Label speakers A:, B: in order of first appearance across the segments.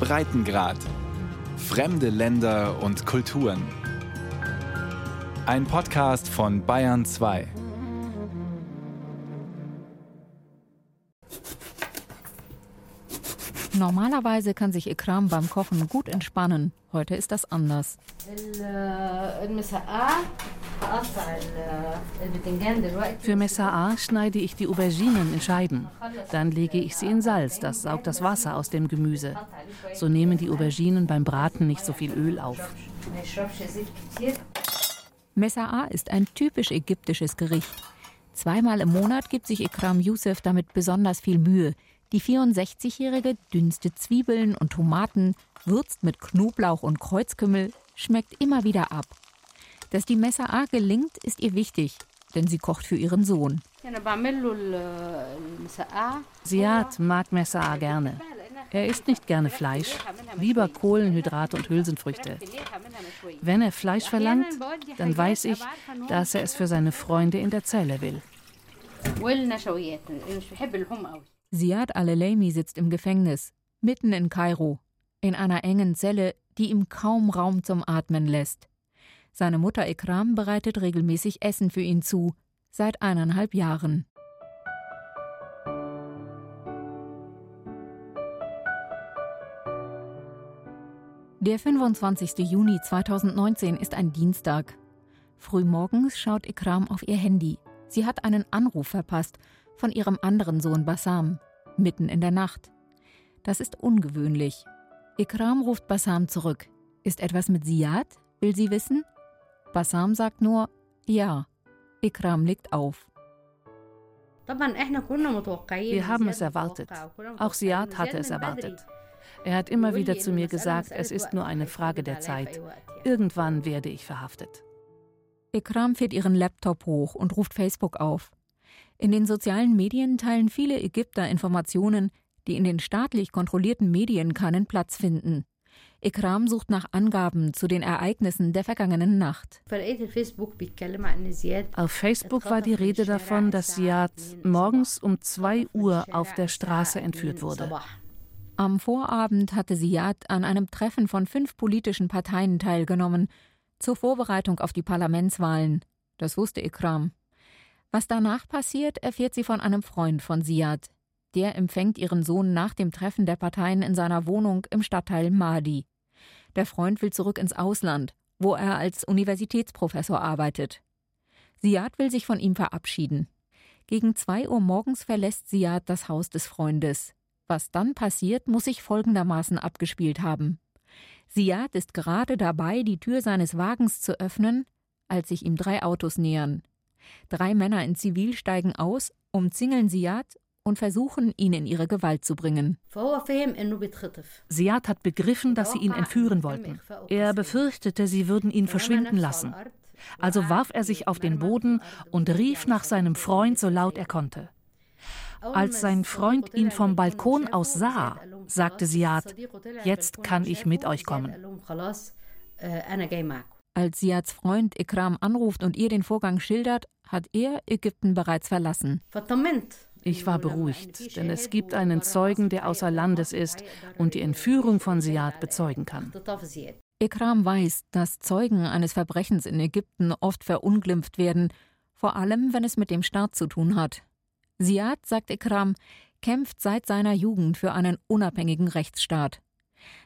A: Breitengrad. Fremde Länder und Kulturen. Ein Podcast von Bayern 2.
B: Normalerweise kann sich Ikram beim Kochen gut entspannen. Heute ist das anders. Für Messa'a schneide ich die Auberginen in Scheiben. Dann lege ich sie in Salz, das saugt das Wasser aus dem Gemüse. So nehmen die Auberginen beim Braten nicht so viel Öl auf. Messa'a ist ein typisch ägyptisches Gericht. Zweimal im Monat gibt sich Ikram Youssef damit besonders viel Mühe. Die 64-Jährige dünstet Zwiebeln und Tomaten, würzt mit Knoblauch und Kreuzkümmel, schmeckt immer wieder ab. Dass die Messa'a gelingt, ist ihr wichtig, denn sie kocht für ihren Sohn. Siad mag Messa'a gerne. Er isst nicht gerne Fleisch, lieber Kohlenhydrate und Hülsenfrüchte. Wenn er Fleisch verlangt, dann weiß ich, dass er es für seine Freunde in der Zelle will. Siad al-Leimi sitzt im Gefängnis, mitten in Kairo, in einer engen Zelle, die ihm kaum Raum zum Atmen lässt. Seine Mutter Ikram bereitet regelmäßig Essen für ihn zu, seit eineinhalb Jahren. Der 25. Juni 2019 ist ein Dienstag. Frühmorgens schaut Ikram auf ihr Handy. Sie hat einen Anruf verpasst von ihrem anderen Sohn Bassam, mitten in der Nacht. Das ist ungewöhnlich. Ikram ruft Bassam zurück. Ist etwas mit Siad? Will sie wissen? Bassam sagt nur Ja. Ikram legt auf. Wir haben es erwartet. Auch Siad hatte es erwartet. Er hat immer wieder zu mir gesagt, es ist nur eine Frage der Zeit. Irgendwann werde ich verhaftet. Ikram fährt ihren Laptop hoch und ruft Facebook auf. In den sozialen Medien teilen viele Ägypter Informationen, die in den staatlich kontrollierten Medien keinen Platz finden. Ikram sucht nach Angaben zu den Ereignissen der vergangenen Nacht. Auf Facebook war die Rede davon, dass Siad morgens um 2 Uhr auf der Straße entführt wurde. Am Vorabend hatte Siad an einem Treffen von fünf politischen Parteien teilgenommen, zur Vorbereitung auf die Parlamentswahlen. Das wusste Ikram. Was danach passiert, erfährt sie von einem Freund von Siad. Der empfängt ihren Sohn nach dem Treffen der Parteien in seiner Wohnung im Stadtteil Mahdi. Der Freund will zurück ins Ausland, wo er als Universitätsprofessor arbeitet. Siad will sich von ihm verabschieden. Gegen zwei Uhr morgens verlässt Siad das Haus des Freundes. Was dann passiert, muss sich folgendermaßen abgespielt haben. Siad ist gerade dabei, die Tür seines Wagens zu öffnen, als sich ihm drei Autos nähern. Drei Männer in Zivil steigen aus, umzingeln Siad und versuchen, ihn in ihre Gewalt zu bringen. Siad hat begriffen, dass sie ihn entführen wollten. Er befürchtete, sie würden ihn verschwinden lassen. Also warf er sich auf den Boden und rief nach seinem Freund so laut er konnte. Als sein Freund ihn vom Balkon aus sah, sagte Siad, jetzt kann ich mit euch kommen. Als Siads Freund Ikram anruft und ihr den Vorgang schildert, hat er Ägypten bereits verlassen. Ich war beruhigt, denn es gibt einen Zeugen, der außer Landes ist und die Entführung von Siad bezeugen kann. Ikram weiß, dass Zeugen eines Verbrechens in Ägypten oft verunglimpft werden, vor allem wenn es mit dem Staat zu tun hat. Siad, sagt Ikram, kämpft seit seiner Jugend für einen unabhängigen Rechtsstaat.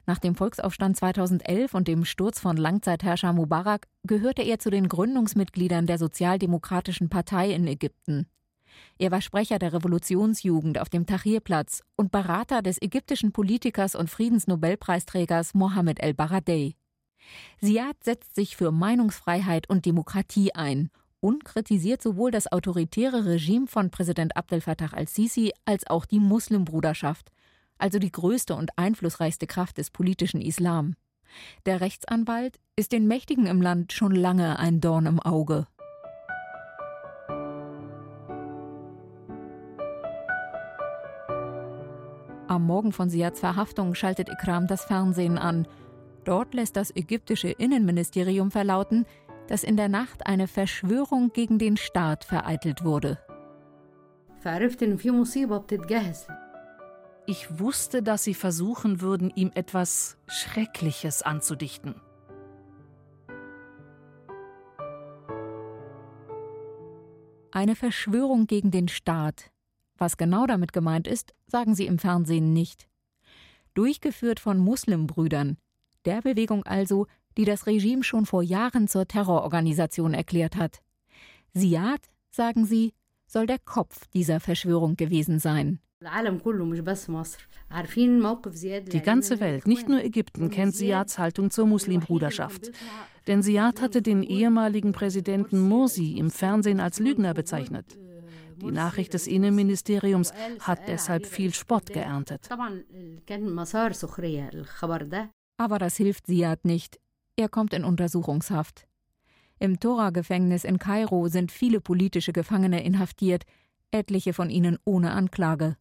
B: Nach dem Volksaufstand 2011 und dem Sturz von Langzeitherrscher Mubarak gehörte er zu den Gründungsmitgliedern der Sozialdemokratischen Partei in Ägypten. Er war Sprecher der Revolutionsjugend auf dem Tahrirplatz und Berater des ägyptischen Politikers und Friedensnobelpreisträgers Mohammed el-Baradei. Siad setzt sich für Meinungsfreiheit und Demokratie ein und kritisiert sowohl das autoritäre Regime von Präsident Abdel Fattah al-Sisi als auch die Muslimbruderschaft, also die größte und einflussreichste Kraft des politischen Islam. Der Rechtsanwalt ist den Mächtigen im Land schon lange ein Dorn im Auge. Am Morgen von Siads Verhaftung schaltet Ikram das Fernsehen an. Dort lässt das ägyptische Innenministerium verlauten, dass in der Nacht eine Verschwörung gegen den Staat vereitelt wurde. Ich wusste, dass sie versuchen würden, ihm etwas Schreckliches anzudichten. Eine Verschwörung gegen den Staat. Was genau damit gemeint ist, sagen sie im Fernsehen nicht. Durchgeführt von Muslimbrüdern, der Bewegung also, die das Regime schon vor Jahren zur Terrororganisation erklärt hat. Siad, sagen sie, soll der Kopf dieser Verschwörung gewesen sein. Die ganze Welt, nicht nur Ägypten, kennt Siads Haltung zur Muslimbruderschaft. Denn Siad hatte den ehemaligen Präsidenten Morsi im Fernsehen als Lügner bezeichnet. Die Nachricht des Innenministeriums hat deshalb viel Spott geerntet. Aber das hilft Siad nicht. Er kommt in Untersuchungshaft. Im Tora-Gefängnis in Kairo sind viele politische Gefangene inhaftiert, etliche von ihnen ohne Anklage.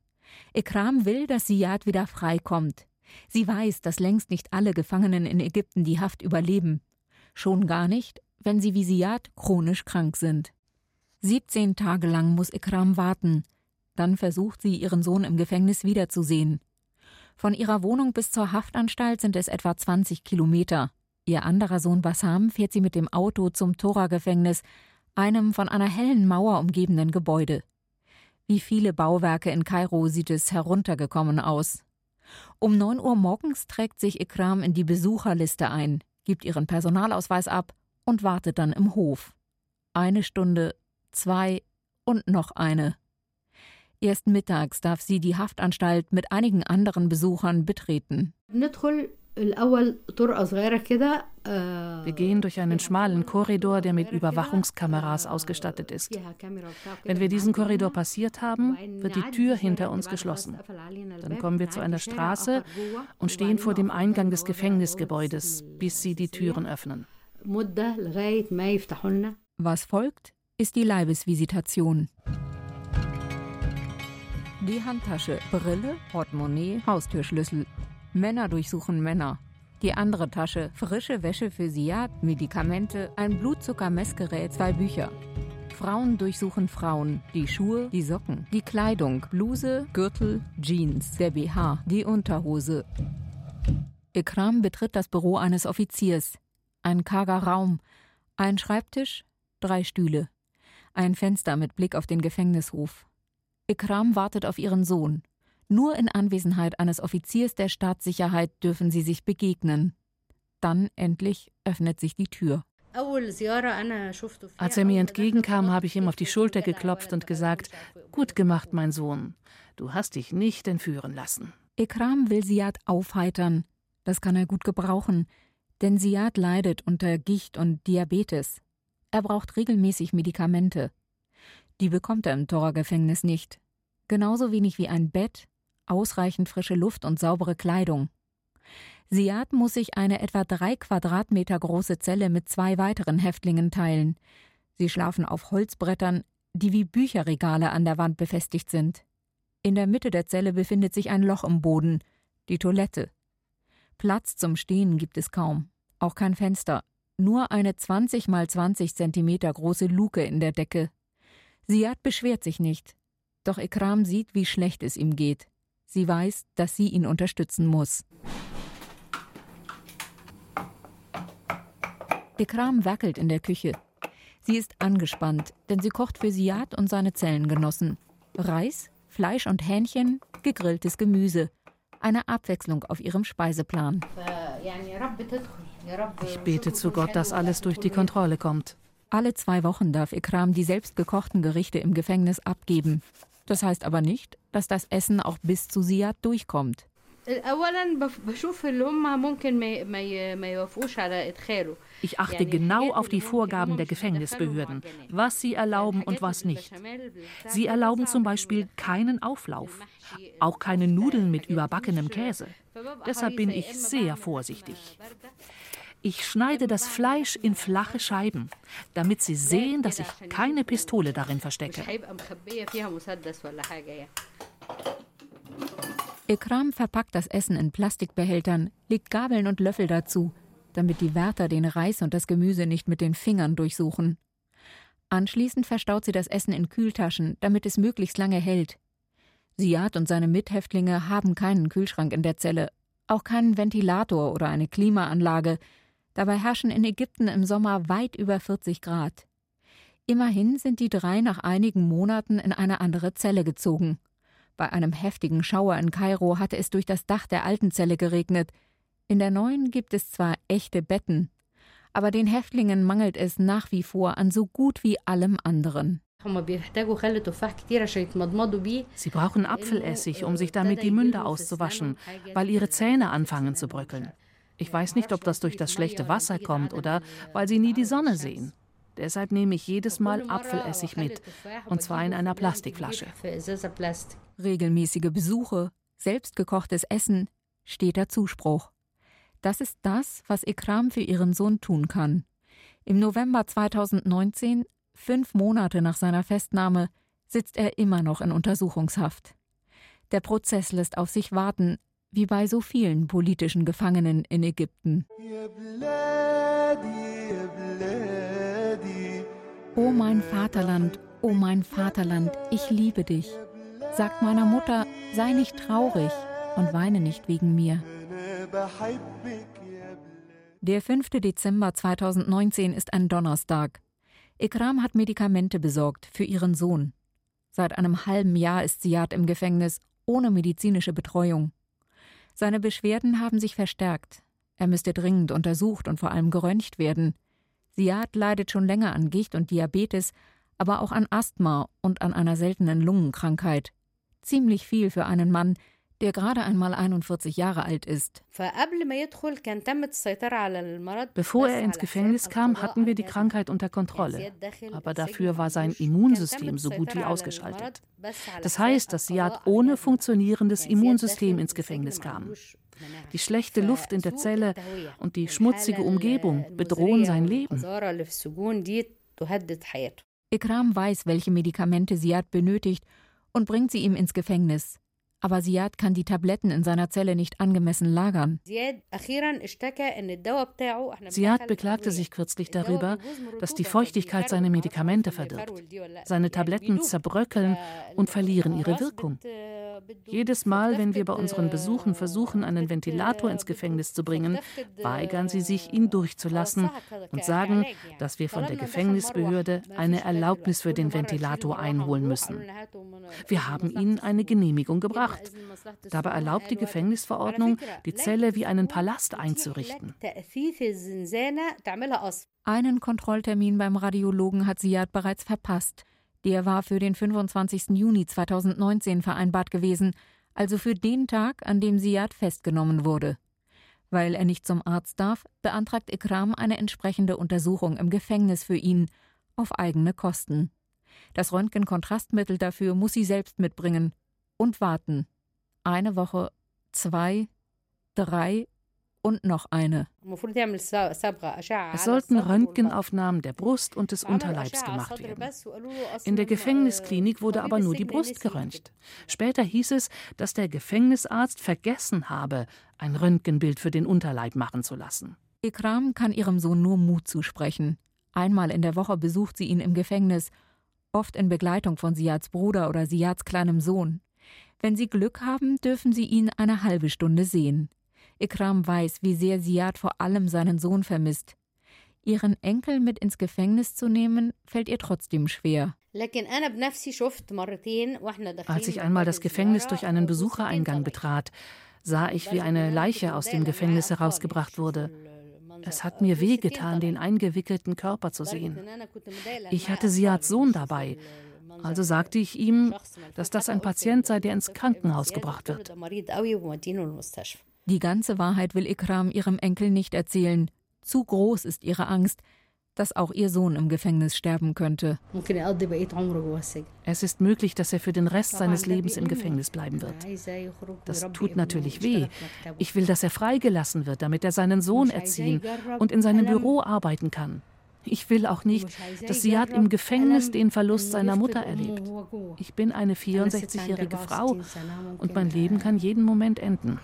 B: Ikram will, dass Siad wieder freikommt. Sie weiß, dass längst nicht alle Gefangenen in Ägypten die Haft überleben. Schon gar nicht, wenn sie wie Siad chronisch krank sind. 17 Tage lang muss Ikram warten. Dann versucht sie, ihren Sohn im Gefängnis wiederzusehen. Von ihrer Wohnung bis zur Haftanstalt sind es etwa 20 Kilometer. Ihr anderer Sohn Bassam fährt sie mit dem Auto zum Tora-Gefängnis, einem von einer hellen Mauer umgebenen Gebäude. Wie viele Bauwerke in Kairo sieht es heruntergekommen aus. Um 9 Uhr morgens trägt sich Ikram in die Besucherliste ein, gibt ihren Personalausweis ab und wartet dann im Hof. Eine Stunde, zwei und noch eine. Erst mittags darf sie die Haftanstalt mit einigen anderen Besuchern betreten. Wir gehen durch einen schmalen Korridor, der mit Überwachungskameras ausgestattet ist. Wenn wir diesen Korridor passiert haben, wird die Tür hinter uns geschlossen. Dann kommen wir zu einer Straße und stehen vor dem Eingang des Gefängnisgebäudes, bis sie die Türen öffnen. Was folgt, ist die Leibesvisitation. Die Handtasche, Brille, Portemonnaie, Haustürschlüssel, Männer durchsuchen Männer. Die andere Tasche, frische Wäsche für Siad, Medikamente, ein Blutzuckermessgerät, zwei Bücher. Frauen durchsuchen Frauen, die Schuhe, die Socken, die Kleidung, Bluse, Gürtel, Jeans, der BH, die Unterhose. Ikram betritt das Büro eines Offiziers. Ein karger Raum, ein Schreibtisch, drei Stühle, ein Fenster mit Blick auf den Gefängnishof. Ikram wartet auf ihren Sohn. Nur in Anwesenheit eines Offiziers der Staatssicherheit dürfen sie sich begegnen. Dann endlich öffnet sich die Tür. Als er mir entgegenkam, habe ich ihm auf die Schulter geklopft und gesagt, gut gemacht, mein Sohn, du hast dich nicht entführen lassen. Ikram will Siad aufheitern. Das kann er gut gebrauchen, denn Siad leidet unter Gicht und Diabetes. Er braucht regelmäßig Medikamente. Die bekommt er im Torgefängnis nicht. Genauso wenig wie ein Bett, ausreichend frische Luft und saubere Kleidung. Siad muss sich eine etwa drei Quadratmeter große Zelle mit zwei weiteren Häftlingen teilen. Sie schlafen auf Holzbrettern, die wie Bücherregale an der Wand befestigt sind. In der Mitte der Zelle befindet sich ein Loch im Boden, die Toilette. Platz zum Stehen gibt es kaum, auch kein Fenster, nur eine 20 mal 20 Zentimeter große Luke in der Decke. Siad beschwert sich nicht, doch Ikram sieht, wie schlecht es ihm geht. Sie weiß, dass sie ihn unterstützen muss. Ikram wackelt in der Küche. Sie ist angespannt, denn sie kocht für Siad und seine Zellengenossen. Reis, Fleisch und Hähnchen, gegrilltes Gemüse. Eine Abwechslung auf ihrem Speiseplan. Ich bete zu Gott, dass alles durch die Kontrolle kommt. Alle zwei Wochen darf Ikram die selbstgekochten Gerichte im Gefängnis abgeben. Das heißt aber nicht, dass das Essen auch bis zu Siad durchkommt. Ich achte genau auf die Vorgaben der Gefängnisbehörden, was sie erlauben und was nicht. Sie erlauben zum Beispiel keinen Auflauf, auch keine Nudeln mit überbackenem Käse. Deshalb bin ich sehr vorsichtig. Ich schneide das Fleisch in flache Scheiben, damit sie sehen, dass ich keine Pistole darin verstecke. Ikram verpackt das Essen in Plastikbehältern, legt Gabeln und Löffel dazu, damit die Wärter den Reis und das Gemüse nicht mit den Fingern durchsuchen. Anschließend verstaut sie das Essen in Kühltaschen, damit es möglichst lange hält. Siad und seine Mithäftlinge haben keinen Kühlschrank in der Zelle, auch keinen Ventilator oder eine Klimaanlage. Dabei herrschen in Ägypten im Sommer weit über 40 Grad. Immerhin sind die drei nach einigen Monaten in eine andere Zelle gezogen. Bei einem heftigen Schauer in Kairo hatte es durch das Dach der alten Zelle geregnet. In der neuen gibt es zwar echte Betten, aber den Häftlingen mangelt es nach wie vor an so gut wie allem anderen.
C: Sie brauchen Apfelessig, um sich damit die Münder auszuwaschen, weil ihre Zähne anfangen zu bröckeln. Ich weiß nicht, ob das durch das schlechte Wasser kommt oder weil sie nie die Sonne sehen. Deshalb nehme ich jedes Mal Apfelessig mit, und zwar in einer Plastikflasche.
B: Regelmäßige Besuche, selbstgekochtes Essen, steter Zuspruch. Das ist das, was Ikram für ihren Sohn tun kann. Im November 2019, fünf Monate nach seiner Festnahme, sitzt er immer noch in Untersuchungshaft. Der Prozess lässt auf sich warten, wie bei so vielen politischen Gefangenen in Ägypten. O mein Vaterland, o mein Vaterland, ich liebe dich. Sagt meiner Mutter, sei nicht traurig und weine nicht wegen mir. Der 5. Dezember 2019 ist ein Donnerstag. Ikram hat Medikamente besorgt für ihren Sohn. Seit einem halben Jahr ist Siad im Gefängnis ohne medizinische Betreuung. Seine Beschwerden haben sich verstärkt. Er müsste dringend untersucht und vor allem geröntgt werden. Siad leidet schon länger an Gicht und Diabetes, aber auch an Asthma und an einer seltenen Lungenkrankheit. Ziemlich viel für einen Mann, der gerade einmal 41 Jahre alt ist.
C: Bevor er ins Gefängnis kam, hatten wir die Krankheit unter Kontrolle. Aber dafür war sein Immunsystem so gut wie ausgeschaltet. Das heißt, dass Siad ohne funktionierendes Immunsystem ins Gefängnis kam. Die schlechte Luft in der Zelle und die schmutzige Umgebung bedrohen sein Leben.
B: Ikram weiß, welche Medikamente Siad benötigt und bringt sie ihm ins Gefängnis. Aber Siad kann die Tabletten in seiner Zelle nicht angemessen lagern.
C: Siad beklagte sich kürzlich darüber, dass die Feuchtigkeit seine Medikamente verdirbt. Seine Tabletten zerbröckeln und verlieren ihre Wirkung. Jedes Mal, wenn wir bei unseren Besuchen versuchen, einen Ventilator ins Gefängnis zu bringen, weigern sie sich, ihn durchzulassen und sagen, dass wir von der Gefängnisbehörde eine Erlaubnis für den Ventilator einholen müssen. Wir haben ihnen eine Genehmigung gebracht. Dabei erlaubt die Gefängnisverordnung, die Zelle wie einen Palast einzurichten.
B: Einen Kontrolltermin beim Radiologen hat Siad bereits verpasst. Der war für den 25. Juni 2019 vereinbart gewesen, also für den Tag, an dem Siad festgenommen wurde. Weil er nicht zum Arzt darf, beantragt Ikram eine entsprechende Untersuchung im Gefängnis für ihn, auf eigene Kosten. Das Röntgenkontrastmittel dafür muss sie selbst mitbringen und warten. Eine Woche, zwei, drei und noch eine.
C: Es sollten Röntgenaufnahmen der Brust und des Unterleibs gemacht werden. In der Gefängnisklinik wurde aber nur die Brust geröntgt. Später hieß es, dass der Gefängnisarzt vergessen habe, ein Röntgenbild für den Unterleib machen zu lassen.
B: Ikram kann ihrem Sohn nur Mut zusprechen. Einmal in der Woche besucht sie ihn im Gefängnis, oft in Begleitung von Siads Bruder oder Siads kleinem Sohn. Wenn sie Glück haben, dürfen sie ihn eine halbe Stunde sehen. Ikram weiß, wie sehr Siad vor allem seinen Sohn vermisst. Ihren Enkel mit ins Gefängnis zu nehmen, fällt ihr trotzdem schwer.
C: Als ich einmal das Gefängnis durch einen Besuchereingang betrat, sah ich, wie eine Leiche aus dem Gefängnis herausgebracht wurde. Es hat mir wehgetan, den eingewickelten Körper zu sehen. Ich hatte Siads Sohn dabei, also sagte ich ihm, dass das ein Patient sei, der ins Krankenhaus gebracht wird.
B: Die ganze Wahrheit will Ikram ihrem Enkel nicht erzählen. Zu groß ist ihre Angst, dass auch ihr Sohn im Gefängnis sterben könnte.
C: Es ist möglich, dass er für den Rest seines Lebens im Gefängnis bleiben wird. Das tut natürlich weh. Ich will, dass er freigelassen wird, damit er seinen Sohn erziehen und in seinem Büro arbeiten kann. Ich will auch nicht, dass Siad im Gefängnis den Verlust seiner Mutter erlebt. Ich bin eine 64-jährige Frau und mein Leben kann jeden Moment enden.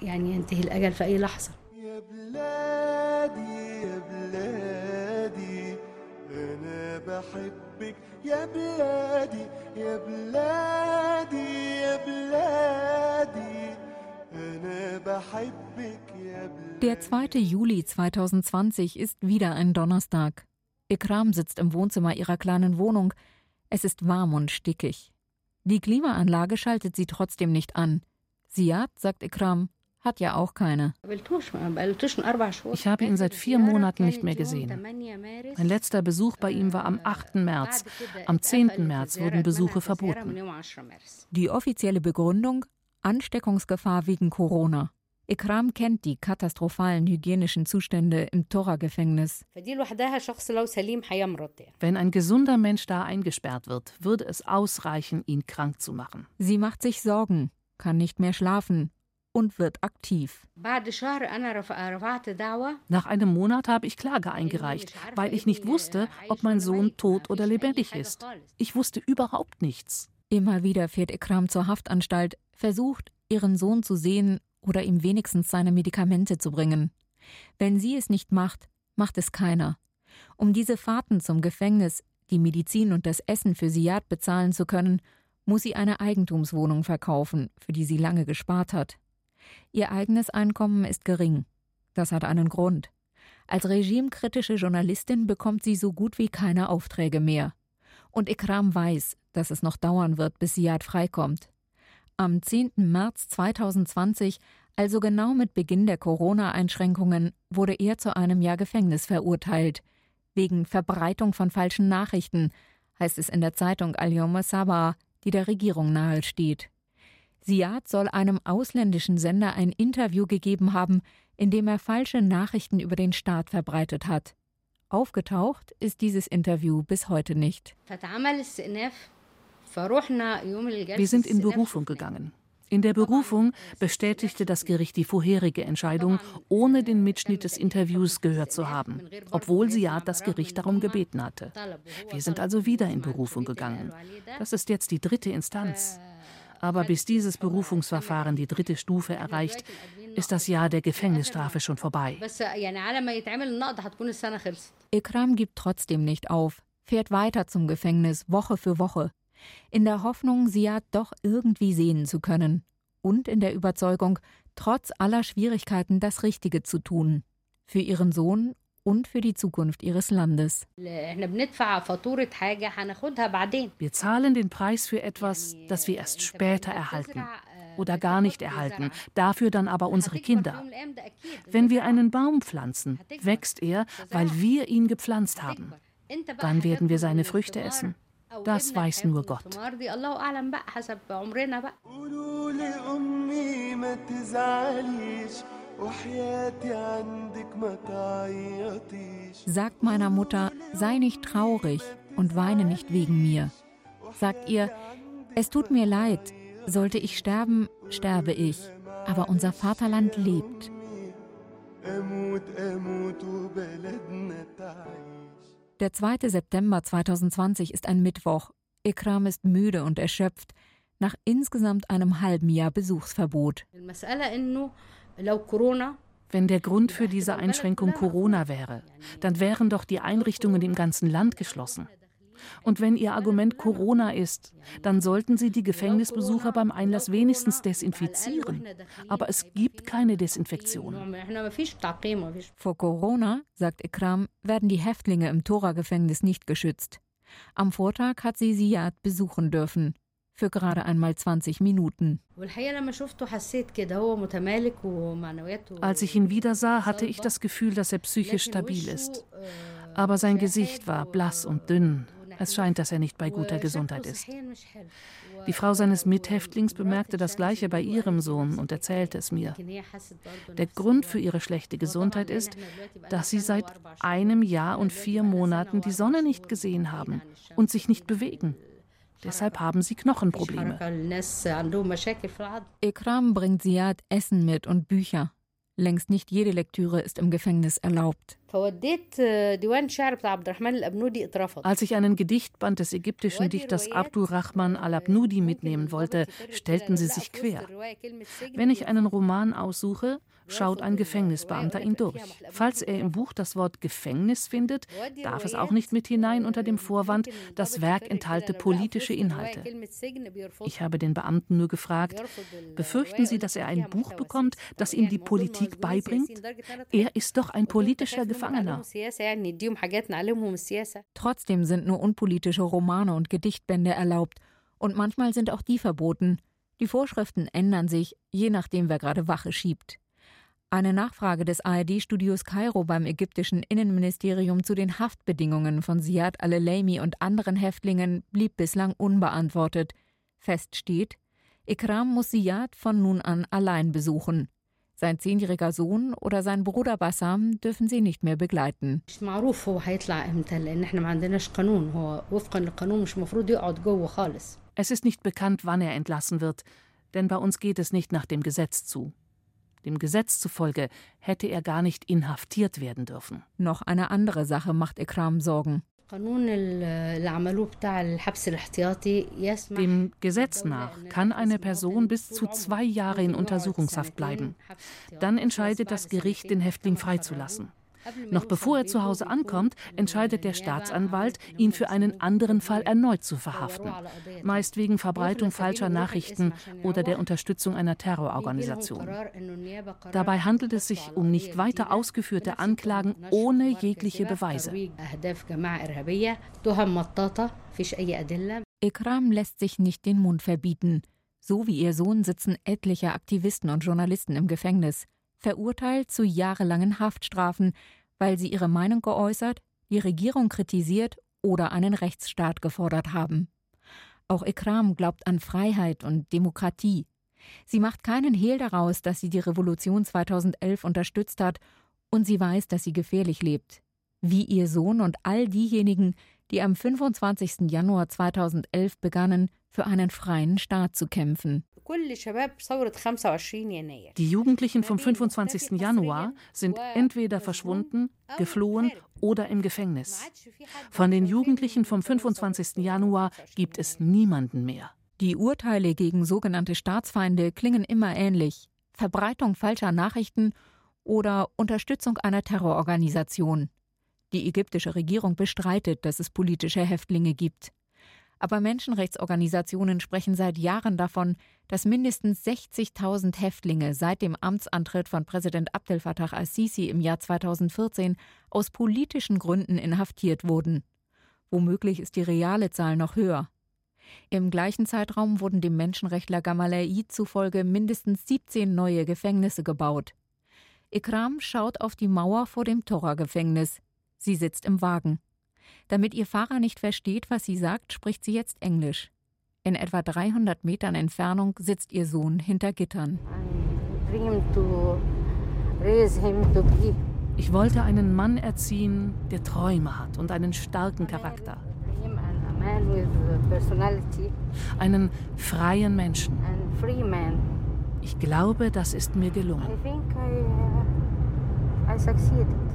B: بحبك يا بلادي يا بلادي يا بلادي أنا بحبك يا بلادي Der 2. Juli 2020 ist wieder ein Donnerstag. Ikram sitzt im Wohnzimmer ihrer kleinen Wohnung. Es ist warm und stickig. Die Klimaanlage schaltet sie trotzdem nicht an. Siad, sagt Ikram, hat ja auch keine.
A: Ich habe ihn seit vier Monaten nicht mehr gesehen. Mein letzter Besuch bei ihm war am 8. März. Am 10. März wurden Besuche verboten.
B: Die offizielle Begründung? Ansteckungsgefahr wegen Corona. Ikram kennt die katastrophalen hygienischen Zustände im Tora-Gefängnis.
A: Wenn ein gesunder Mensch da eingesperrt wird, würde es ausreichen, ihn krank zu machen.
B: Sie macht sich Sorgen, kann nicht mehr schlafen und wird aktiv.
A: Nach einem Monat habe ich Klage eingereicht, weil ich nicht wusste, ob mein Sohn tot oder lebendig ist. Ich wusste überhaupt nichts.
B: Immer wieder fährt Ikram zur Haftanstalt, versucht, ihren Sohn zu sehen oder ihm wenigstens seine Medikamente zu bringen. Wenn sie es nicht macht, macht es keiner. Um diese Fahrten zum Gefängnis, die Medizin und das Essen für Siad bezahlen zu können, muss sie eine Eigentumswohnung verkaufen, für die sie lange gespart hat. Ihr eigenes Einkommen ist gering. Das hat einen Grund. Als regimekritische Journalistin bekommt sie so gut wie keine Aufträge mehr. Und Ikram weiß, dass es noch dauern wird, bis Siad freikommt. Am 10. März 2020, also genau mit Beginn der Corona-Einschränkungen, wurde er zu einem Jahr Gefängnis verurteilt. Wegen Verbreitung von falschen Nachrichten, heißt es in der Zeitung Al-Yom Sabah, die der Regierung nahesteht. Siad soll einem ausländischen Sender ein Interview gegeben haben, in dem er falsche Nachrichten über den Staat verbreitet hat. Aufgetaucht ist dieses Interview bis heute nicht.
A: Wir sind in Berufung gegangen. In der Berufung bestätigte das Gericht die vorherige Entscheidung, ohne den Mitschnitt des Interviews gehört zu haben, obwohl Siad das Gericht darum gebeten hatte. Wir sind also wieder in Berufung gegangen. Das ist jetzt die dritte Instanz. Aber bis dieses Berufungsverfahren die dritte Stufe erreicht, ist das Jahr der Gefängnisstrafe schon vorbei.
B: Ikram gibt trotzdem nicht auf, fährt weiter zum Gefängnis Woche für Woche in der Hoffnung, Siad doch irgendwie sehen zu können und in der Überzeugung, trotz aller Schwierigkeiten das Richtige zu tun. Für ihren Sohn und für die Zukunft ihres Landes. Wir
A: zahlen den Preis für etwas, das wir erst später erhalten oder gar nicht erhalten, dafür dann aber unsere Kinder. Wenn wir einen Baum pflanzen, wächst er, weil wir ihn gepflanzt haben. Dann werden wir seine Früchte essen. Das weiß nur Gott.
B: Sagt meiner Mutter, sei nicht traurig und weine nicht wegen mir. Sagt ihr, es tut mir leid, sollte ich sterben, sterbe ich, aber unser Vaterland lebt. Der 2. September 2020 ist ein Mittwoch. Ikram ist müde und erschöpft nach insgesamt einem halben Jahr Besuchsverbot.
A: Wenn der Grund für diese Einschränkung Corona wäre, dann wären doch die Einrichtungen im ganzen Land geschlossen. Und wenn Ihr Argument Corona ist, dann sollten Sie die Gefängnisbesucher beim Einlass wenigstens desinfizieren. Aber es gibt keine Desinfektion.
B: Vor Corona, sagt Ikram, werden die Häftlinge im Tora-Gefängnis nicht geschützt. Am Vortag hat sie Siad besuchen dürfen. Für gerade einmal 20 Minuten.
A: Als ich ihn wieder sah, hatte ich das Gefühl, dass er psychisch stabil ist. Aber sein Gesicht war blass und dünn es scheint, dass er nicht bei guter Gesundheit ist. Die Frau seines Mithäftlings bemerkte das Gleiche bei ihrem Sohn und erzählte es mir. Der Grund für ihre schlechte Gesundheit ist, dass sie seit einem Jahr und vier Monaten die Sonne nicht gesehen haben und sich nicht bewegen. Deshalb haben sie Knochenprobleme.
B: Ikram bringt Siad Essen mit und Bücher. Längst nicht jede Lektüre ist im Gefängnis erlaubt.
C: Als ich einen Gedichtband des ägyptischen Dichters Abdurrahman al-Abnudi mitnehmen wollte, stellten sie sich quer. Wenn ich einen Roman aussuche, schaut ein Gefängnisbeamter ihn durch. Falls er im Buch das Wort Gefängnis findet, darf es auch nicht mit hinein unter dem Vorwand, das Werk enthalte politische Inhalte. Ich habe den Beamten nur gefragt, befürchten Sie, dass er ein Buch bekommt, das ihm die Politik beibringt? Er ist doch ein politischer Gefangener.
B: Trotzdem sind nur unpolitische Romane und Gedichtbände erlaubt. Und manchmal sind auch die verboten. Die Vorschriften ändern sich, je nachdem, wer gerade Wache schiebt. Eine Nachfrage des ARD-Studios Kairo beim ägyptischen Innenministerium zu den Haftbedingungen von Siad al-Leimi und anderen Häftlingen blieb bislang unbeantwortet. Fest steht, Ikram muss Siad von nun an allein besuchen. Sein zehnjähriger Sohn oder sein Bruder Bassam dürfen sie nicht mehr begleiten.
C: Es ist nicht bekannt, wann er entlassen wird, denn bei uns geht es nicht nach dem Gesetz zu. Dem Gesetz zufolge hätte er gar nicht inhaftiert werden dürfen.
B: Noch eine andere Sache macht Ikram Sorgen.
C: Dem Gesetz nach kann eine Person bis zu zwei Jahre in Untersuchungshaft bleiben. Dann entscheidet das Gericht, den Häftling freizulassen. Noch bevor er zu Hause ankommt, entscheidet der Staatsanwalt, ihn für einen anderen Fall erneut zu verhaften, meist wegen Verbreitung falscher Nachrichten oder der Unterstützung einer Terrororganisation. Dabei handelt es sich um nicht weiter ausgeführte Anklagen ohne jegliche Beweise.
B: Ikram lässt sich nicht den Mund verbieten. So wie ihr Sohn sitzen etliche Aktivisten und Journalisten im Gefängnis, verurteilt zu jahrelangen Haftstrafen, weil sie ihre Meinung geäußert, die Regierung kritisiert oder einen Rechtsstaat gefordert haben. Auch Ikram glaubt an Freiheit und Demokratie. Sie macht keinen Hehl daraus, dass sie die Revolution 2011 unterstützt hat und sie weiß, dass sie gefährlich lebt. Wie ihr Sohn und all diejenigen, die am 25. Januar 2011 begannen, für einen freien Staat zu kämpfen.
C: Die Jugendlichen vom 25. Januar sind entweder verschwunden, geflohen oder im Gefängnis. Von den Jugendlichen vom 25. Januar gibt es niemanden mehr.
B: Die Urteile gegen sogenannte Staatsfeinde klingen immer ähnlich. Verbreitung falscher Nachrichten oder Unterstützung einer Terrororganisation. Die ägyptische Regierung bestreitet, dass es politische Häftlinge gibt. Aber Menschenrechtsorganisationen sprechen seit Jahren davon, dass mindestens 60.000 Häftlinge seit dem Amtsantritt von Präsident Abdel Fattah al-Sisi im Jahr 2014 aus politischen Gründen inhaftiert wurden. Womöglich ist die reale Zahl noch höher. Im gleichen Zeitraum wurden dem Menschenrechtler Gamal Aid zufolge mindestens 17 neue Gefängnisse gebaut. Ikram schaut auf die Mauer vor dem Torah-Gefängnis. Sie sitzt im Wagen. Damit ihr Fahrer nicht versteht, was sie sagt, spricht sie jetzt Englisch. In etwa 300 Metern Entfernung sitzt ihr Sohn hinter Gittern.
C: Ich wollte einen Mann erziehen, der Träume hat und einen starken Charakter. Einen freien Menschen. Ich glaube, das ist mir gelungen. I think I, uh, I succeeded.